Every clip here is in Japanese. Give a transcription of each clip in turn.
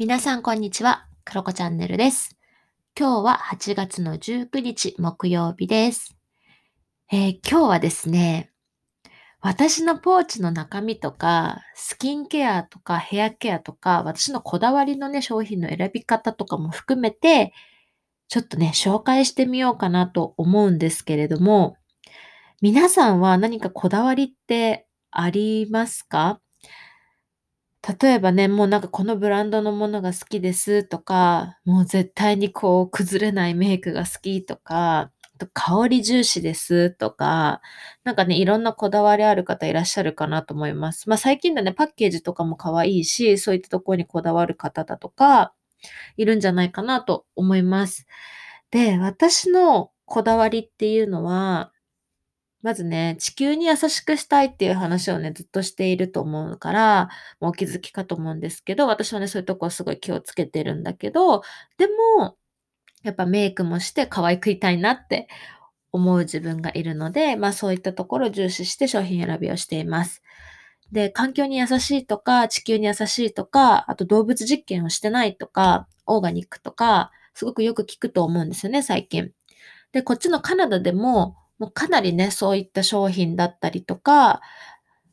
皆さんこんにちは。クロコチャンネルです。今日は8月の19日木曜日です。えー今日はですね、私のポーチの中身とか、スキンケアとかヘアケアとか、私のこだわりのね、商品の選び方とかも含めて、ちょっとね、紹介してみようかなと思うんですけれども、皆さんは何かこだわりってありますか？例えばね、もうなんかこのブランドのものが好きですとか、もう絶対にこう崩れないメイクが好きとか、あと香り重視ですとか、なんかね、いろんなこだわりある方いらっしゃるかなと思います。まあ最近だね、パッケージとかも可愛いし、そういったところにこだわる方だとか、いるんじゃないかなと思います。で、私のこだわりっていうのは、まずね、地球に優しくしたいっていう話をね、ずっとしていると思うから、もうお気づきかと思うんですけど、私はね、そういうとこすごい気をつけてるんだけど、でも、やっぱメイクもして可愛くいたいなって思う自分がいるので、まあそういったところを重視して商品選びをしています。で、環境に優しいとか、地球に優しいとか、あと動物実験をしてないとか、オーガニックとか、すごくよく聞くと思うんですよね、最近。で、こっちのカナダでも、もうかなりね、そういった商品だったりとか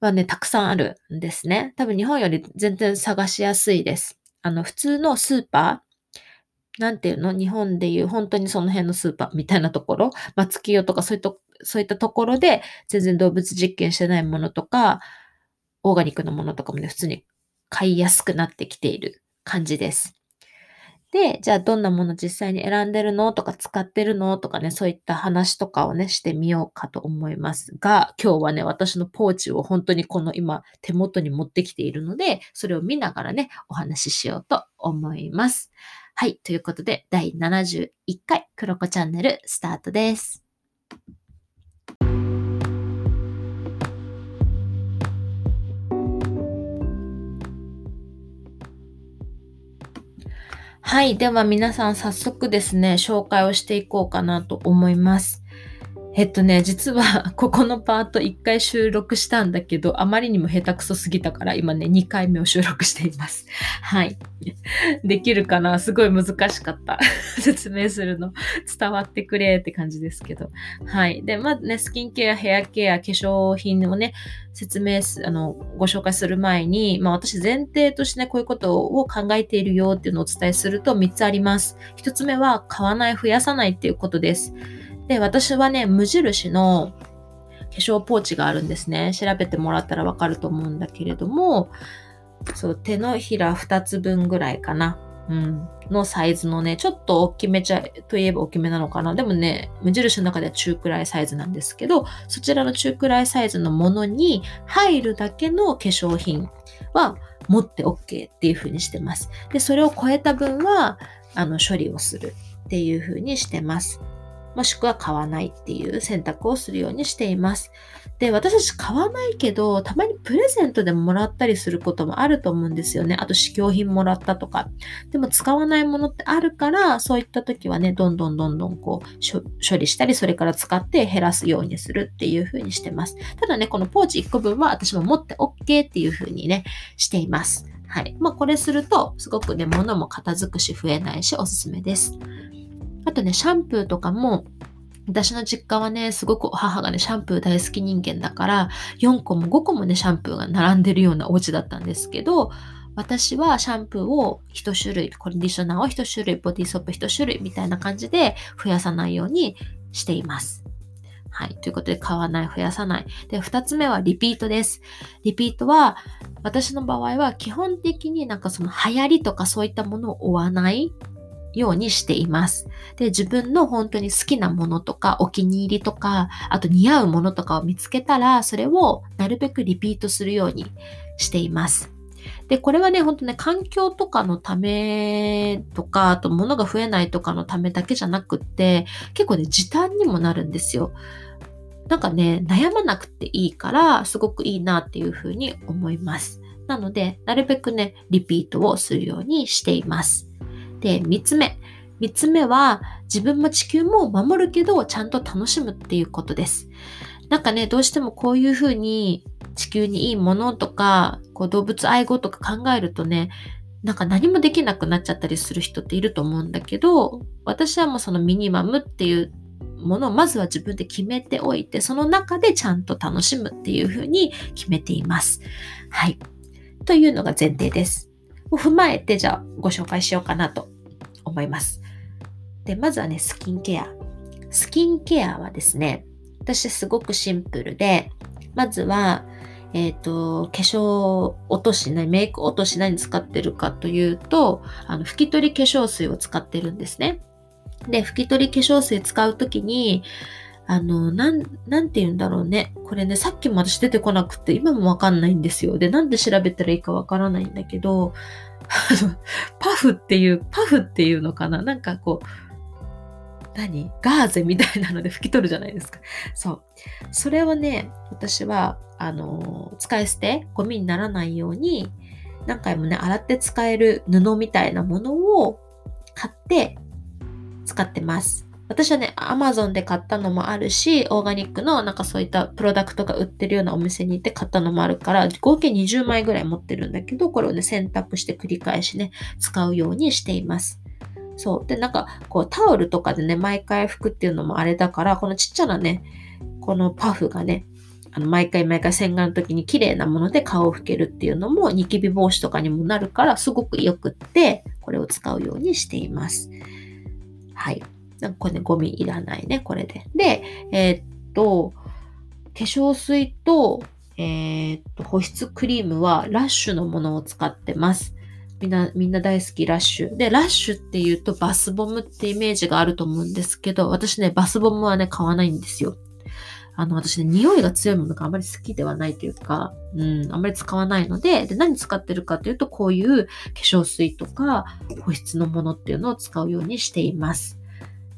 はね、たくさんあるんですね。多分日本より全然探しやすいです。あの、普通のスーパー、なんていうの？日本でいう本当にその辺のスーパーみたいなところ、松清とかそういった、そういったところで全然動物実験してないものとか、オーガニックのものとかもね、普通に買いやすくなってきている感じです。で、じゃあどんなもの実際に選んでるの？とか使ってるの？とかね、そういった話とかをね、してみようかと思いますが、今日はね、私のポーチを本当にこの今手元に持ってきているので、それを見ながらね、お話ししようと思います。はい、ということで、第71回クロコチャンネルスタートです。はい。では皆さん早速ですね、紹介をしていこうかなと思います。えっとね、実は ここのパート1回収録したんだけど、あまりにも下手くそすぎたから今ね、2回目を収録しています。はい。できるかな？すごい難しかった。説明するの。伝わってくれって感じですけど。はい。で、まずね、スキンケア、ヘアケア、化粧品をね、説明す、あの、ご紹介する前に、まあ私前提としてね、こういうことを考えているよっていうのをお伝えすると3つあります。1つ目は、買わない、増やさないっていうことです。で、私はね、無印の化粧ポーチがあるんですね。調べてもらったらわかると思うんだけれども、そう、手のひら2つ分ぐらいかな。うん。のサイズのね、ちょっと大きめちゃ、といえば大きめなのかな。でもね、無印の中では中くらいサイズなんですけど、そちらの中くらいサイズのものに入るだけの化粧品は持って OK っていう風にしてます。で、それを超えた分は、あの、処理をするっていう風にしてます。もしくは買わないっていう選択をするようにしています。で、私たち買わないけど、たまにプレゼントでもらったりすることもあると思うんですよね。あと試供品もらったとか。でも使わないものってあるから、そういった時はね、どんどんどんどんこう、処理したり、それから使って減らすようにするっていう風にしてます。ただね、このポーチ1個分は私も持って OK っていう風にね、しています。はい。まあ、これすると、すごくね、物も片付くし、増えないし、おすすめです。あとね、シャンプーとかも、私の実家はね、すごく母がね、シャンプー大好き人間だから、4個も5個もね、シャンプーが並んでるようなお家だったんですけど、私はシャンプーを1種類、コンディショナーを1種類、ボディーソープ1種類みたいな感じで増やさないようにしています。はい。ということで、買わない、増やさない。で、2つ目はリピートです。リピートは、私の場合は基本的になんかその流行りとかそういったものを追わないようにしています。で、自分の本当に好きなものとか、お気に入りとか、あと似合うものとかを見つけたら、それをなるべくリピートするようにしています。で、これはね、本当ね、環境とかのためとか、あと物が増えないとかのためだけじゃなくって、結構ね、時短にもなるんですよ。なんかね、悩まなくていいから、すごくいいなっていうふうに思います。なので、なるべくね、リピートをするようにしています。で、3つ目。3つ目は、自分も地球も守るけど、ちゃんと楽しむっていうことです。なんかね、どうしてもこういうふうに地球にいいものとか、こう動物愛護とか考えるとね、なんか何もできなくなっちゃったりする人っていると思うんだけど、私はもうそのミニマムっていうものをまずは自分で決めておいて、その中でちゃんと楽しむっていうふうに決めています。はい。というのが前提です。を踏まえて、じゃあご紹介しようかなと思います。で、まずはね、スキンケア。スキンケアはですね、私すごくシンプルで、まずは、えっ、ー、と、化粧落としない、メイク落とし何使ってるかというと、あの、拭き取り化粧水を使ってるんですね。で、拭き取り化粧水使うときに、あの、なん、なんて言うんだろうね。これね、さっきも私出てこなくて、今もわかんないんですよ。で、なんで調べたらいいかわからないんだけど、パフっていう、パフっていうのかな？なんかこう、何？ガーゼみたいなので拭き取るじゃないですか。そう。それをね、私は、あの、使い捨て、ゴミにならないように、何回もね、洗って使える布みたいなものを買って使ってます。私はね、Amazon で買ったのもあるし、オーガニックのなんかそういったプロダクトが売ってるようなお店に行って買ったのもあるから、合計20枚ぐらい持ってるんだけど、これをね、選択して繰り返しね、使うようにしています。そう。で、なんか、こう、タオルとかでね、毎回拭くっていうのもあれだから、このちっちゃなね、このパフがね、あの、毎回毎回洗顔の時に綺麗なもので顔を拭けるっていうのも、ニキビ防止とかにもなるから、すごくよくって、これを使うようにしています。はい。なんかこれね、ゴミいらないね、これで。で、えー、っと、化粧水と、えー、っと、保湿クリームはラッシュのものを使ってます。みんな、みんな大好きラッシュ。で、ラッシュって言うとバスボムってイメージがあると思うんですけど、私ね、バスボムはね、買わないんですよ。あの、私ね、匂いが強いものがあまり好きではないというか、うん、あまり使わないので、で、何使ってるかというと、こういう化粧水とか保湿のものっていうのを使うようにしています。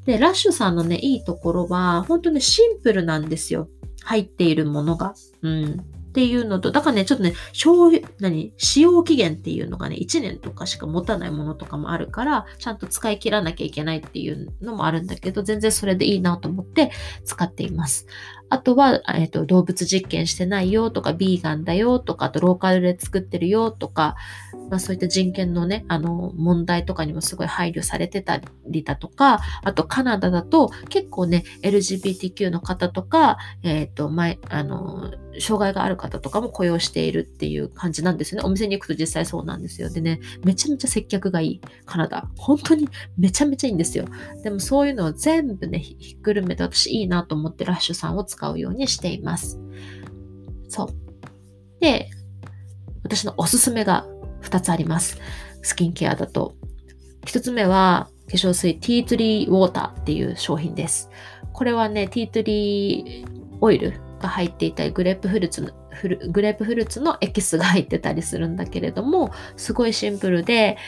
で、ラッシュさんのね、いいところは、本当にシンプルなんですよ。入っているものが。うん。っていうのと、だからね、ちょっとね、消費、何、使用期限っていうのがね、1年とかしか持たないものとかもあるから、ちゃんと使い切らなきゃいけないっていうのもあるんだけど、全然それでいいなと思って使っています。あとは、えっ、ー、と、動物実験してないよとか、ビーガンだよとか、あとローカルで作ってるよとか、まあそういった人権のね、あの、問題とかにもすごい配慮されてたりだとか、あとカナダだと結構ね、LGBTQ の方とか、えっ、ー、と、前、あの、障害がある方とかも雇用しているっていう感じなんですよね。お店に行くと実際そうなんですよ。でね、めちゃめちゃ接客がいい。カナダ。本当にめちゃめちゃいいんですよ。でもそういうのを全部ね、ひっくるめて私いいなと思ってラッシュさんを使うようにしています。そう。で、私のおすすめが2つあります。スキンケアだと。1つ目は化粧水ティートリーウォーターっていう商品です。これはね、ティートリーオイルが入っていたり、グレープフルーツの、グレープフルーツのエキスが入ってたりするんだけれども、すごいシンプルで、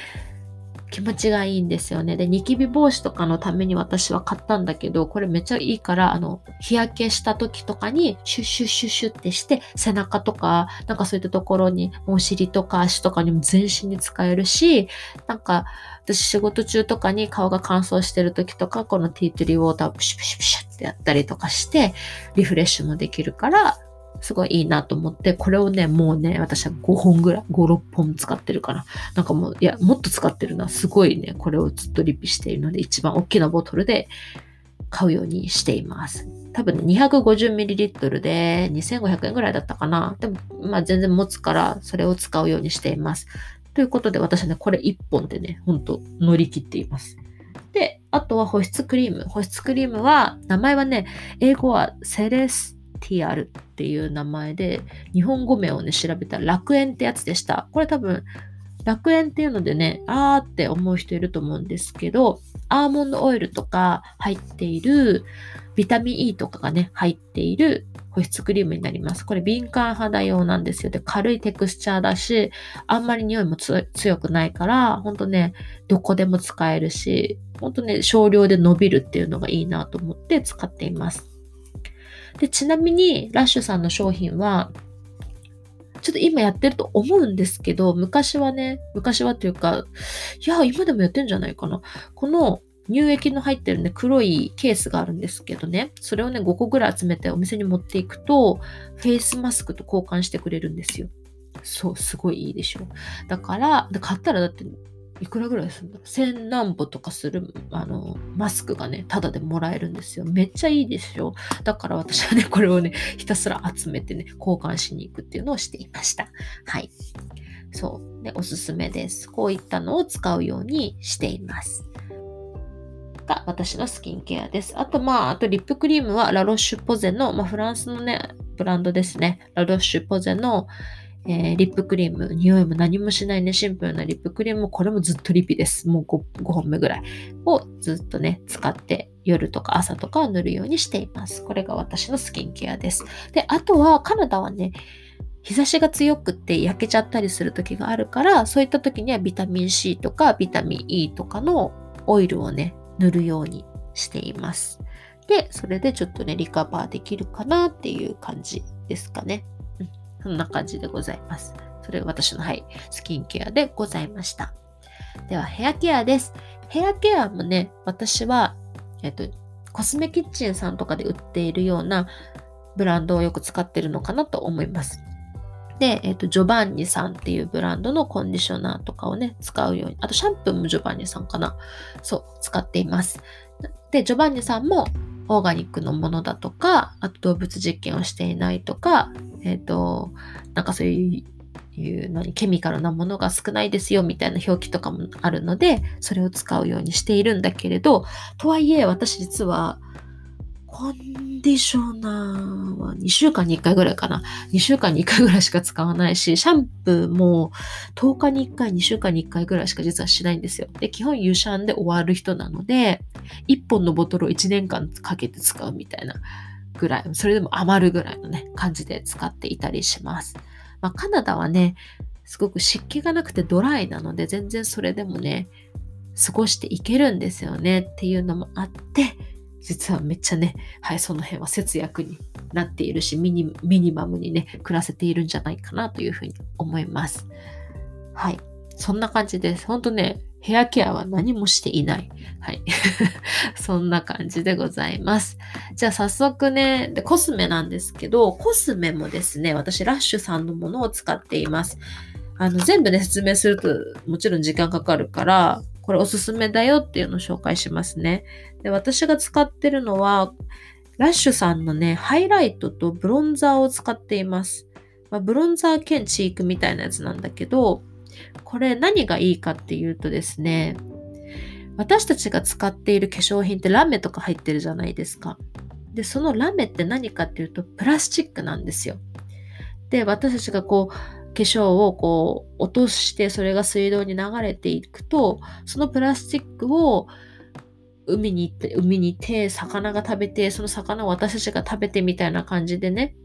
気持ちがいいんですよね。で、ニキビ防止とかのために私は買ったんだけど、これめっちゃいいから、あの、日焼けした時とかにシュッシュッシュッシュってして、背中とか、なんかそういったところに、お尻とか足とかにも全身に使えるし、なんか、私仕事中とかに顔が乾燥してる時とか、このティートリーウォーターをプシュプシュプシュってやったりとかして、リフレッシュもできるから、すごいいいなと思って、これをね、もうね、私は5本ぐらい、5、6本使ってるかな。なんかもう、いや、もっと使ってるな。すごいね、これをずっとリピしているので、一番大きなボトルで買うようにしています。多分ね、250ml で2500円ぐらいだったかな。でも、まあ全然持つから、それを使うようにしています。ということで、私はね、これ1本でね、ほんと乗り切っています。で、あとは保湿クリーム。保湿クリームは、名前はね、英語はセレスティアルっていう名前で、日本語名をね、調べたら楽園ってやつでした。これ多分、楽園っていうのでね、あーって思う人いると思うんですけど、アーモンドオイルとか入っている、ビタミン E とかがね、入っている保湿クリームになります。これ敏感肌用なんですよ。で、軽いテクスチャーだし、あんまり匂いも強くないから、ほんとね、どこでも使えるし、ほんとね、少量で伸びるっていうのがいいなと思って使っています。で、ちなみに、ラッシュさんの商品は、ちょっと今やってると思うんですけど、昔はね、昔はというか、いや、今でもやってんじゃないかな。この乳液の入ってるね、黒いケースがあるんですけどね、それをね、5個ぐらい集めてお店に持っていくと、フェイスマスクと交換してくれるんですよ。そう、すごいいいでしょ。だから、で買ったらだっていくらぐらいするんだ？ろう千何歩とかするあのマスクがねタダでもらえるんですよ。めっちゃいいですよ。だから私はね これをねひたすら集めてね交換しに行くっていうのをしていました。はい。そう。ねおすすめです。こういったのを使うようにしています。が私のスキンケアです。あと、まあ、あとリップクリームはラロッシュポゼの、まあ、フランスのね、ブランドですね。ラロッシュポゼの、えー、リップクリーム、匂いも何もしないね、シンプルなリップクリーム、これもずっとリピです。もう 5, 5本目ぐらいをずっとね、使って夜とか朝とか塗るようにしています。これが私のスキンケアです。で、あとはカナダはね、日差しが強くって焼けちゃったりする時があるから、そういった時にはビタミン C とかビタミン E とかのオイルをね、塗るようにしています。で、それでちょっとね、リカバーできるかなっていう感じですかね。そんな感じでございます。それ私の、はい、スキンケアでございました。では、ヘアケアです。ヘアケアもね、私は、えっと、コスメキッチンさんとかで売っているようなブランドをよく使ってるのかなと思います。で、えっ、と、ジョバンニさんっていうブランドのコンディショナーとかをね、使うように。あと、シャンプーもジョバンニさんかな。そう、使っています。で、ジョバンニさんもオーガニックのものだとか、あと動物実験をしていないとか、えっ、ー、と、なんかそういういう何ケミカルなものが少ないですよみたいな表記とかもあるのでそれを使うようにしているんだけれどとはいえ私実はコンディショナーは2週間に1回ぐらいかな。2週間に1回ぐらいしか使わないし、シャンプーも10日に1回、2週間に1回ぐらいしか実はしないんですよ。で、基本ユシャンで終わる人なので、1本のボトルを1年間かけて使うみたいなぐらい、それでも余るぐらいのね、感じで使っていたりします。まあ、カナダはね、すごく湿気がなくてドライなので、全然それでもね、過ごしていけるんですよねっていうのもあって、実はめっちゃね、はい、その辺は節約になっているし、ミニミニマムにね、暮らせているんじゃないかなというふうに思います。はい。そんな感じです。ほんとね、ヘアケアは何もしていない。はい。そんな感じでございます。じゃあ早速ねで、コスメなんですけど、コスメもですね、私ラッシュさんのものを使っています。あの、全部ね、説明するともちろん時間かかるから、これおすすめだよっていうのを紹介しますね。で、私が使ってるのは、ラッシュさんのね、ハイライトとブロンザーを使っています。まあ、ブロンザー兼チークみたいなやつなんだけど、これ何がいいかっていうとですね、私たちが使っている化粧品ってラメとか入ってるじゃないですか。で、そのラメって何かっていうとプラスチックなんですよ。で、私たちがこう、化粧をこう落としてそれが水道に流れていくとそのプラスチックを海に行って海に行って魚が食べてその魚を私たちが食べてみたいな感じでね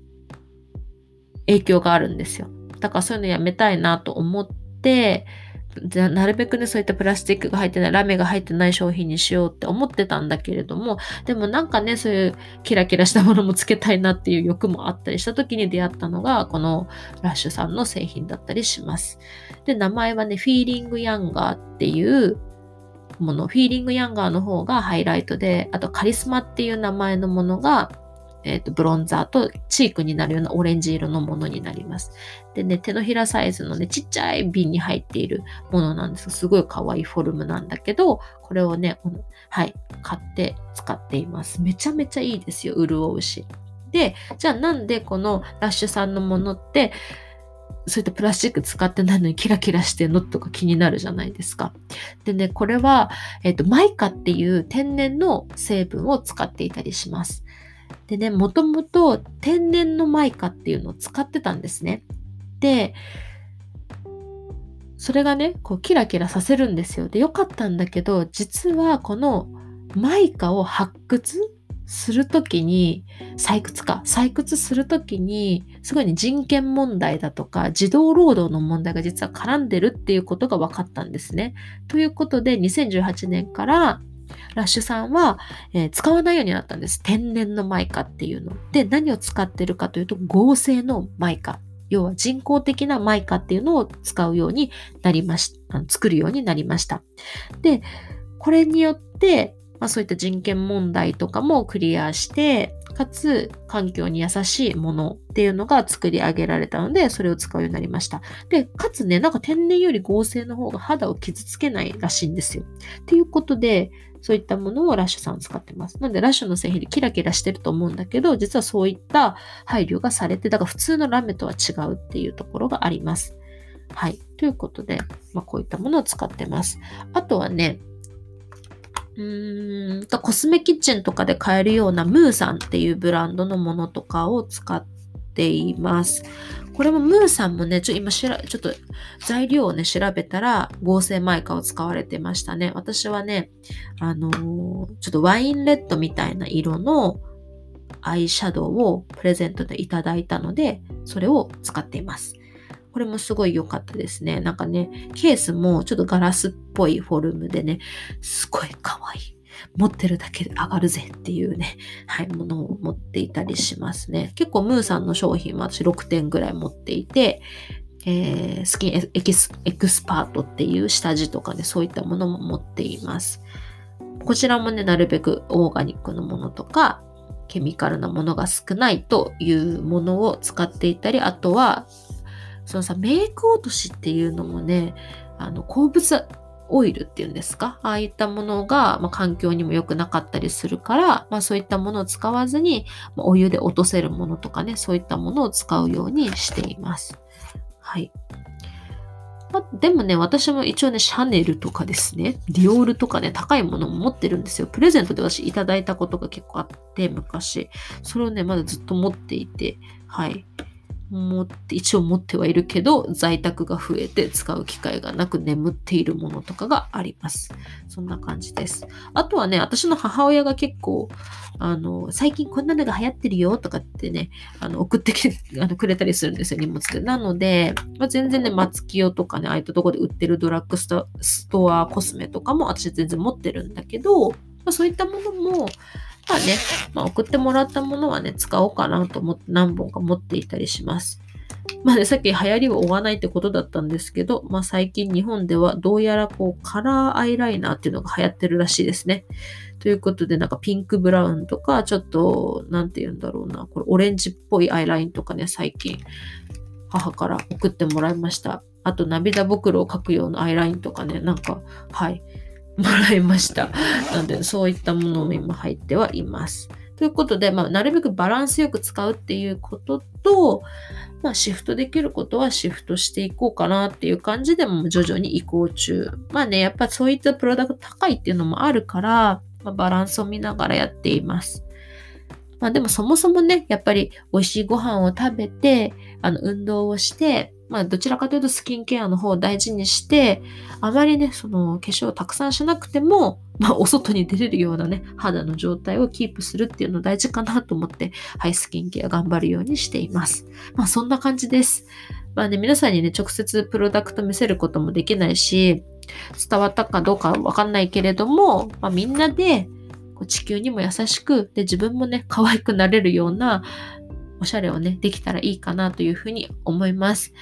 影響があるんですよだからそういうのやめたいなと思っじゃなるべくね、そういったプラスチックが入ってない、ラメが入ってない商品にしようって思ってたんだけれども、でもなんかね、そういうキラキラしたものもつけたいなっていう欲もあったりした時に出会ったのが、このラッシュさんの製品だったりします。で、名前はね、フィーリングヤンガーっていうもの、フィーリングヤンガーの方がハイライトで、あとカリスマっていう名前のものがえっ、ー、と、ブロンザーとチークになるようなオレンジ色のものになります。でね、手のひらサイズのね、ちっちゃい瓶に入っているものなんですがすごい可愛いフォルムなんだけど、これをね、はい、買って使っています。めちゃめちゃいいですよ、潤うし。で、じゃあなんでこのラッシュさんのものって、そういったプラスチック使ってないのにキラキラしてんのとか気になるじゃないですか。でね、これは、えっ、ー、と、マイカっていう天然の成分を使っていたりします。でね、もともと天然のマイカっていうのを使ってたんですね。で、それがね、こうキラキラさせるんですよ。で、よかったんだけど、実はこのマイカを発掘するときに、採掘か、採掘するときに、すごいね、人権問題だとか、児童労働の問題が実は絡んでるっていうことが分かったんですね。ということで、2018年から、ラッシュさんは、えー、使わないようになったんです。天然のマイカっていうの。で、何を使ってるかというと、合成のマイカ。要は人工的なマイカっていうのを使うようになりました作るようになりました。で、これによって、まあ、そういった人権問題とかもクリアして、かつ環境に優しいものっていうのが作り上げられたので、それを使うようになりました。で、かつね、なんか天然より合成の方が肌を傷つけないらしいんですよ。っていうことで、そういったものをラッシュさん使ってます。なので、ラッシュの製品でキラキラしてると思うんだけど、実はそういった配慮がされて、だから普通のラメとは違うっていうところがあります。はい。ということで、まあ、こういったものを使ってます。あとはね、うーんと、コスメキッチンとかで買えるようなムーさんっていうブランドのものとかを使っています。これもムーさんもね、ちょ今しら、ちょっと材料をね、調べたら合成マイカを使われてましたね。私はね、あのー、ちょっとワインレッドみたいな色のアイシャドウをプレゼントでいただいたので、それを使っています。これもすごい良かったですね。なんかね、ケースもちょっとガラスっぽいフォルムでね、すごい可愛い。持ってるだけで上がるぜっていうね、はい、ものを持っていたりしますね。結構ムーさんの商品も私6点ぐらい持っていて、えー、スキンエキスエクスパートっていう下地とかね、そういったものも持っています。こちらもね、なるべくオーガニックのものとか、ケミカルなものが少ないというものを使っていたり、あとはそのさ、メイク落としっていうのもね、あの、鉱物オイルっていうんですか？ああいったものが、まあ、環境にも良くなかったりするから、まあ、そういったものを使わずに、まあ、お湯で落とせるものとかね、そういったものを使うようにしています。はい。まあ、でもね、私も一応ね、シャネルとかですね、ディオールとかね、高いものも持ってるんですよ。プレゼントで私いただいたことが結構あって、昔。それをね、まだずっと持っていて、はい。持って、一応持ってはいるけど、在宅が増えて使う機会がなく眠っているものとかがあります。そんな感じです。あとはね、私の母親が結構、あの、最近こんなのが流行ってるよとかってね、あの、送ってきて、あの、くれたりするんですよ、荷物で。なので、まあ、全然ね、松清とかね、ああいったとこで売ってるドラッグストアコスメとかも私全然持ってるんだけど、まあ、そういったものも、まあね、まあ、送ってもらったものはね、使おうかなと思って何本か持っていたりします。まあね、さっき流行りを追わないってことだったんですけど、まあ最近日本ではどうやらこうカラーアイライナーっていうのが流行ってるらしいですね。ということでなんかピンクブラウンとか、ちょっと、なんて言うんだろうな、これオレンジっぽいアイラインとかね、最近母から送ってもらいました。あと涙袋を描くようなアイラインとかね、なんか、はい、もらいました。なので、そういったものも今入ってはいます。ということで、まあ、なるべくバランスよく使うっていうことと、まあ、シフトできることはシフトしていこうかなっていう感じでも徐々に移行中。まあね、やっぱそういったプロダクト高いっていうのもあるから、まあ、バランスを見ながらやっています。まあでもそもそもね、やっぱり美味しいご飯を食べて、あの、運動をして、まあ、どちらかというとスキンケアの方を大事にして、あまりね、その化粧をたくさんしなくても、まあ、お外に出れるようなね、肌の状態をキープするっていうの大事かなと思って、はい、スキンケア頑張るようにしています。まあ、そんな感じです。まあね、皆さんにね、直接プロダクト見せることもできないし、伝わったかどうかわかんないけれども、まあ、みんなで、地球にも優しく、で、自分もね、可愛くなれるような、おしゃれをね、できたらいいかなというふうに思います。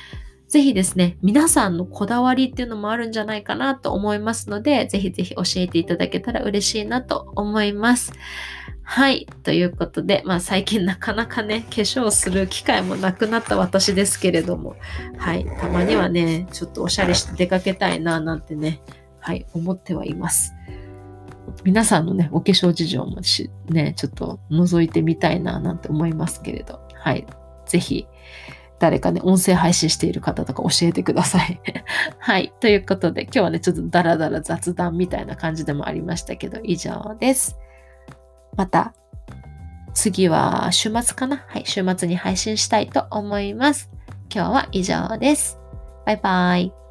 ぜひですね、皆さんのこだわりっていうのもあるんじゃないかなと思いますので、ぜひぜひ教えていただけたら嬉しいなと思います。はい。ということで、まあ最近なかなかね、化粧する機会もなくなった私ですけれども、はい。たまにはね、ちょっとおしゃれして出かけたいななんてね、はい、思ってはいます。皆さんのね、お化粧事情もし、ね、ちょっと覗いてみたいななんて思いますけれど、はい。ぜひ、誰かね、音声配信している方とか教えてください。はい。ということで、今日はね、ちょっとダラダラ雑談みたいな感じでもありましたけど、以上です。また、次は週末かな？はい。週末に配信したいと思います。今日は以上です。バイバイ。